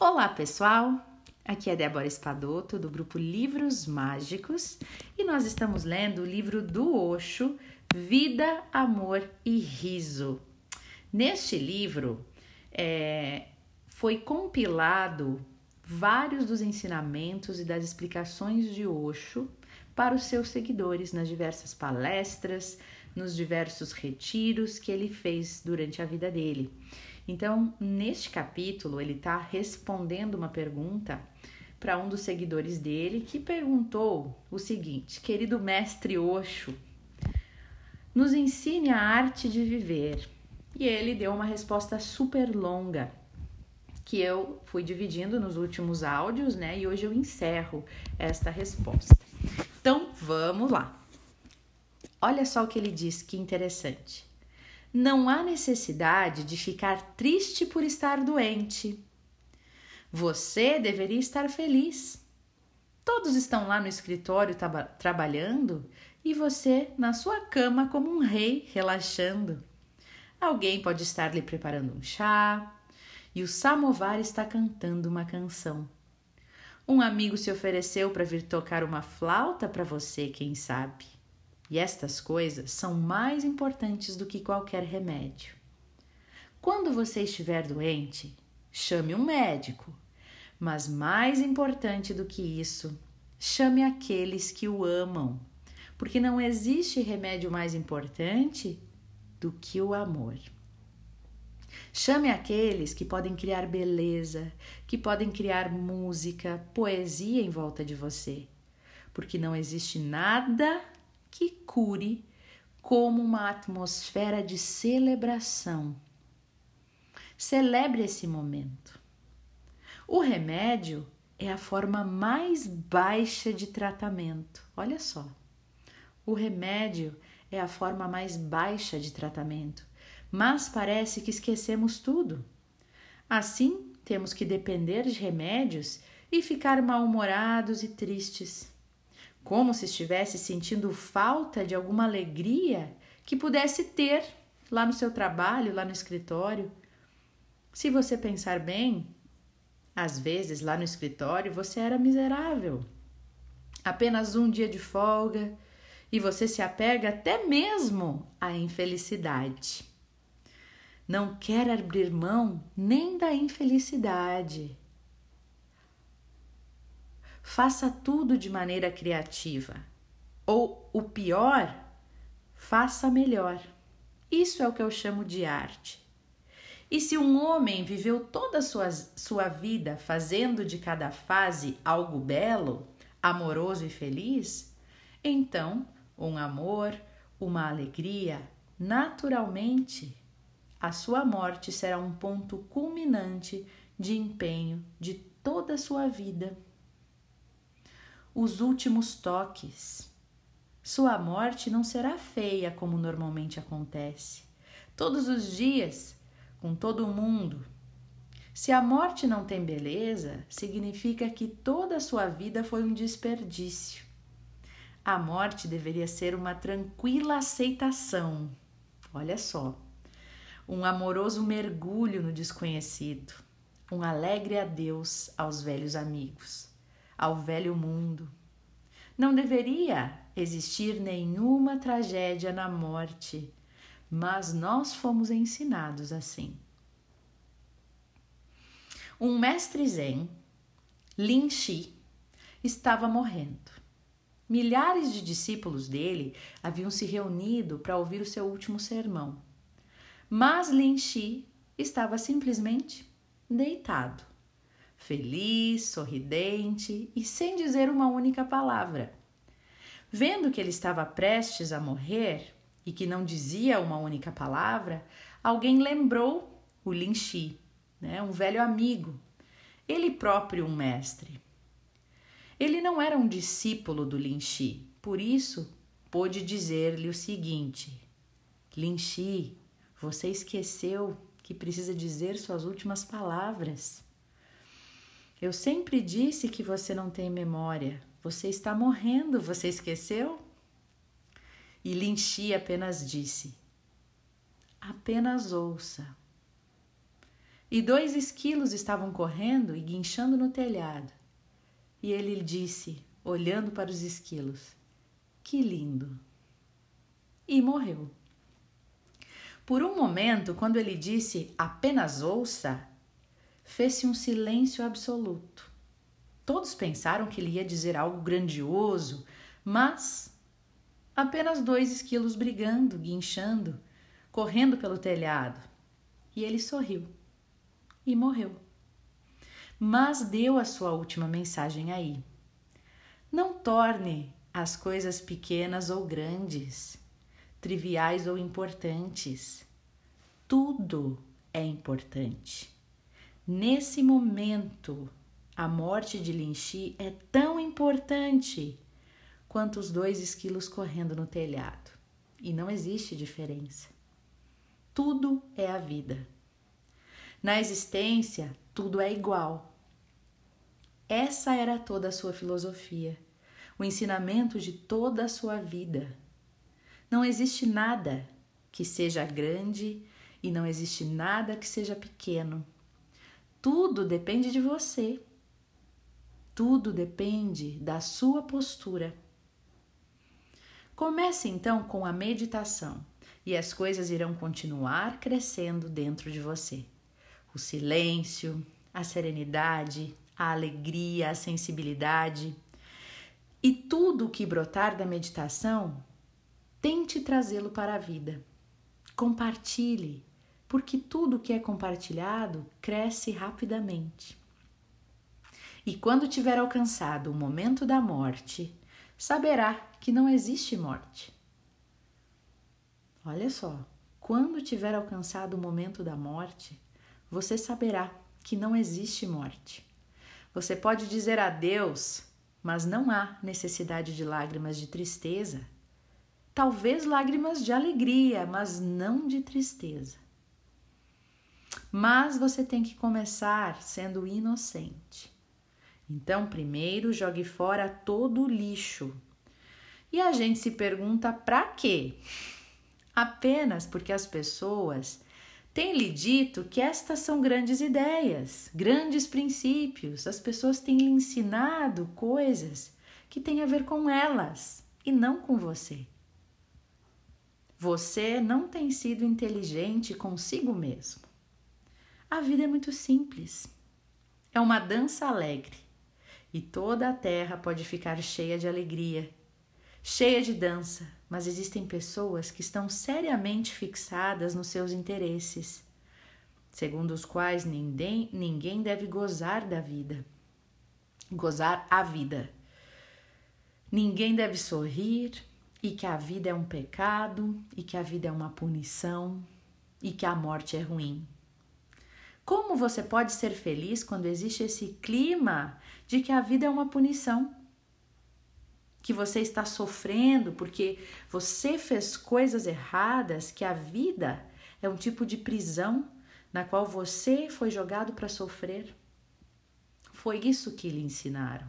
Olá, pessoal! Aqui é Débora Espadoto, do grupo Livros Mágicos, e nós estamos lendo o livro do Osho, Vida, Amor e Riso. Neste livro é, foi compilado vários dos ensinamentos e das explicações de Osho para os seus seguidores nas diversas palestras, nos diversos retiros que ele fez durante a vida dele. Então, neste capítulo, ele está respondendo uma pergunta para um dos seguidores dele que perguntou o seguinte: Querido mestre Osho, nos ensine a arte de viver. E ele deu uma resposta super longa que eu fui dividindo nos últimos áudios, né? E hoje eu encerro esta resposta. Então, vamos lá. Olha só o que ele diz, que interessante. Não há necessidade de ficar triste por estar doente. Você deveria estar feliz. Todos estão lá no escritório traba trabalhando e você na sua cama como um rei, relaxando. Alguém pode estar lhe preparando um chá e o samovar está cantando uma canção. Um amigo se ofereceu para vir tocar uma flauta para você, quem sabe. E estas coisas são mais importantes do que qualquer remédio. Quando você estiver doente, chame um médico. Mas mais importante do que isso, chame aqueles que o amam, porque não existe remédio mais importante do que o amor. Chame aqueles que podem criar beleza, que podem criar música, poesia em volta de você, porque não existe nada que cure como uma atmosfera de celebração. Celebre esse momento. O remédio é a forma mais baixa de tratamento. Olha só. O remédio é a forma mais baixa de tratamento, mas parece que esquecemos tudo. Assim, temos que depender de remédios e ficar mal-humorados e tristes como se estivesse sentindo falta de alguma alegria que pudesse ter lá no seu trabalho, lá no escritório. Se você pensar bem, às vezes lá no escritório você era miserável. Apenas um dia de folga e você se apega até mesmo à infelicidade. Não quer abrir mão nem da infelicidade. Faça tudo de maneira criativa. Ou o pior, faça melhor. Isso é o que eu chamo de arte. E se um homem viveu toda a sua, sua vida fazendo de cada fase algo belo, amoroso e feliz, então um amor, uma alegria, naturalmente, a sua morte será um ponto culminante de empenho de toda a sua vida os últimos toques. Sua morte não será feia como normalmente acontece. Todos os dias, com todo mundo. Se a morte não tem beleza, significa que toda a sua vida foi um desperdício. A morte deveria ser uma tranquila aceitação. Olha só, um amoroso mergulho no desconhecido, um alegre adeus aos velhos amigos ao velho mundo. Não deveria existir nenhuma tragédia na morte, mas nós fomos ensinados assim. Um mestre zen, Lin Shi, estava morrendo. Milhares de discípulos dele haviam se reunido para ouvir o seu último sermão. Mas Lin Shi estava simplesmente deitado feliz, sorridente e sem dizer uma única palavra. Vendo que ele estava prestes a morrer e que não dizia uma única palavra, alguém lembrou o Linchi, né, um velho amigo, ele próprio um mestre. Ele não era um discípulo do Linchi, por isso pôde dizer-lhe o seguinte: Linchi, você esqueceu que precisa dizer suas últimas palavras. Eu sempre disse que você não tem memória. Você está morrendo, você esqueceu? E Linchi apenas disse: apenas ouça. e dois esquilos estavam correndo e guinchando no telhado. E ele disse, olhando para os esquilos: Que lindo! E morreu. Por um momento, quando ele disse apenas ouça, fez-se um silêncio absoluto. Todos pensaram que ele ia dizer algo grandioso, mas apenas dois esquilos brigando, guinchando, correndo pelo telhado. E ele sorriu e morreu. Mas deu a sua última mensagem aí. Não torne as coisas pequenas ou grandes, triviais ou importantes. Tudo é importante. Nesse momento, a morte de Linchi é tão importante quanto os dois esquilos correndo no telhado. E não existe diferença. Tudo é a vida. Na existência, tudo é igual. Essa era toda a sua filosofia, o ensinamento de toda a sua vida. Não existe nada que seja grande e não existe nada que seja pequeno. Tudo depende de você. Tudo depende da sua postura. Comece então com a meditação e as coisas irão continuar crescendo dentro de você. O silêncio, a serenidade, a alegria, a sensibilidade e tudo o que brotar da meditação, tente trazê-lo para a vida. Compartilhe, porque tudo que é compartilhado cresce rapidamente. E quando tiver alcançado o momento da morte, saberá que não existe morte. Olha só, quando tiver alcançado o momento da morte, você saberá que não existe morte. Você pode dizer adeus, mas não há necessidade de lágrimas de tristeza. Talvez lágrimas de alegria, mas não de tristeza. Mas você tem que começar sendo inocente. Então, primeiro jogue fora todo o lixo. E a gente se pergunta para quê? Apenas porque as pessoas têm lhe dito que estas são grandes ideias, grandes princípios. As pessoas têm lhe ensinado coisas que têm a ver com elas e não com você. Você não tem sido inteligente consigo mesmo. A vida é muito simples. É uma dança alegre e toda a terra pode ficar cheia de alegria, cheia de dança, mas existem pessoas que estão seriamente fixadas nos seus interesses, segundo os quais ninguém, ninguém deve gozar da vida, gozar a vida. Ninguém deve sorrir e que a vida é um pecado e que a vida é uma punição e que a morte é ruim. Como você pode ser feliz quando existe esse clima de que a vida é uma punição? Que você está sofrendo porque você fez coisas erradas, que a vida é um tipo de prisão na qual você foi jogado para sofrer? Foi isso que lhe ensinaram.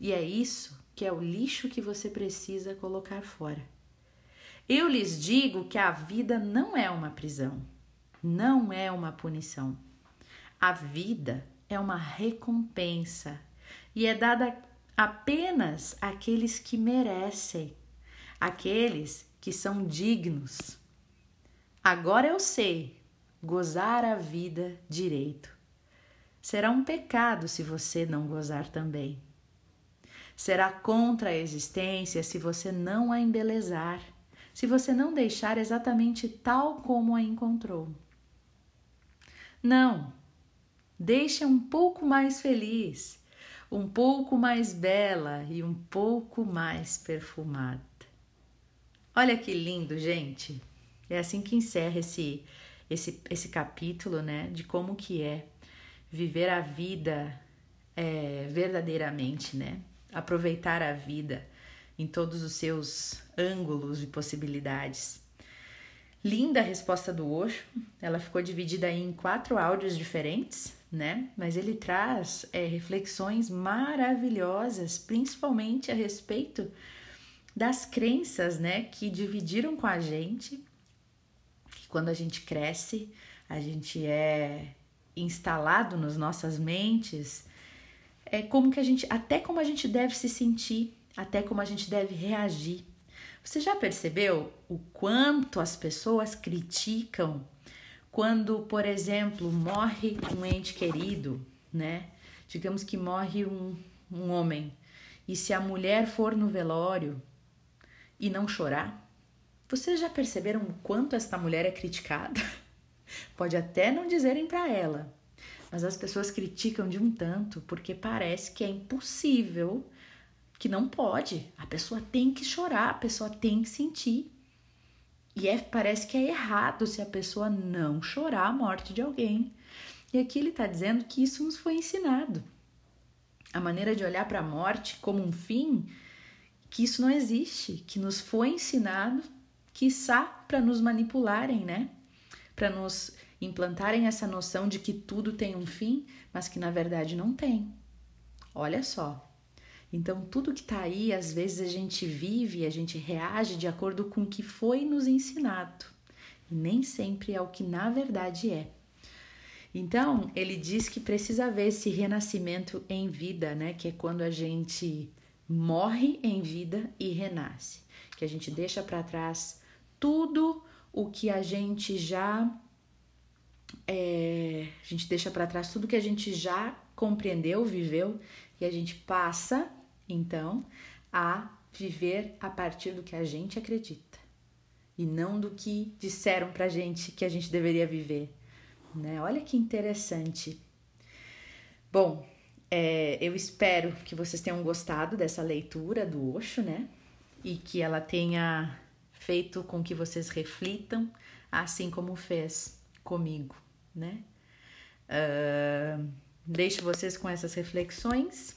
E é isso que é o lixo que você precisa colocar fora. Eu lhes digo que a vida não é uma prisão não é uma punição. A vida é uma recompensa e é dada apenas àqueles que merecem, àqueles que são dignos. Agora eu sei gozar a vida direito. Será um pecado se você não gozar também. Será contra a existência se você não a embelezar, se você não deixar exatamente tal como a encontrou. Não. Deixa um pouco mais feliz, um pouco mais bela e um pouco mais perfumada. Olha que lindo, gente. É assim que encerra esse esse, esse capítulo, né, de como que é viver a vida é, verdadeiramente, né? Aproveitar a vida em todos os seus ângulos e possibilidades. Linda a resposta do Osho, ela ficou dividida em quatro áudios diferentes, né? Mas ele traz é, reflexões maravilhosas, principalmente a respeito das crenças, né? Que dividiram com a gente, que quando a gente cresce, a gente é instalado nas nossas mentes, é como que a gente, até como a gente deve se sentir, até como a gente deve reagir. Você já percebeu o quanto as pessoas criticam quando, por exemplo, morre um ente querido, né? Digamos que morre um, um homem, e se a mulher for no velório e não chorar, vocês já perceberam o quanto esta mulher é criticada? Pode até não dizerem para ela, mas as pessoas criticam de um tanto porque parece que é impossível, que não pode. A pessoa tem que chorar, a pessoa tem que sentir. E é, parece que é errado se a pessoa não chorar a morte de alguém. E aqui ele está dizendo que isso nos foi ensinado. A maneira de olhar para a morte como um fim, que isso não existe, que nos foi ensinado, quiçá para nos manipularem, né? Para nos implantarem essa noção de que tudo tem um fim, mas que na verdade não tem. Olha só. Então, tudo que está aí, às vezes a gente vive, a gente reage de acordo com o que foi nos ensinado, e nem sempre é o que na verdade é. Então, ele diz que precisa haver esse renascimento em vida, né? Que é quando a gente morre em vida e renasce, que a gente deixa para trás tudo o que a gente já é, a gente deixa para trás tudo que a gente já compreendeu, viveu e a gente passa então a viver a partir do que a gente acredita e não do que disseram pra gente que a gente deveria viver, né? Olha que interessante. Bom, é, eu espero que vocês tenham gostado dessa leitura do Osho, né? E que ela tenha feito com que vocês reflitam, assim como fez comigo, né? Uh, deixo vocês com essas reflexões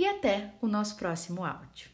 e até o nosso próximo áudio.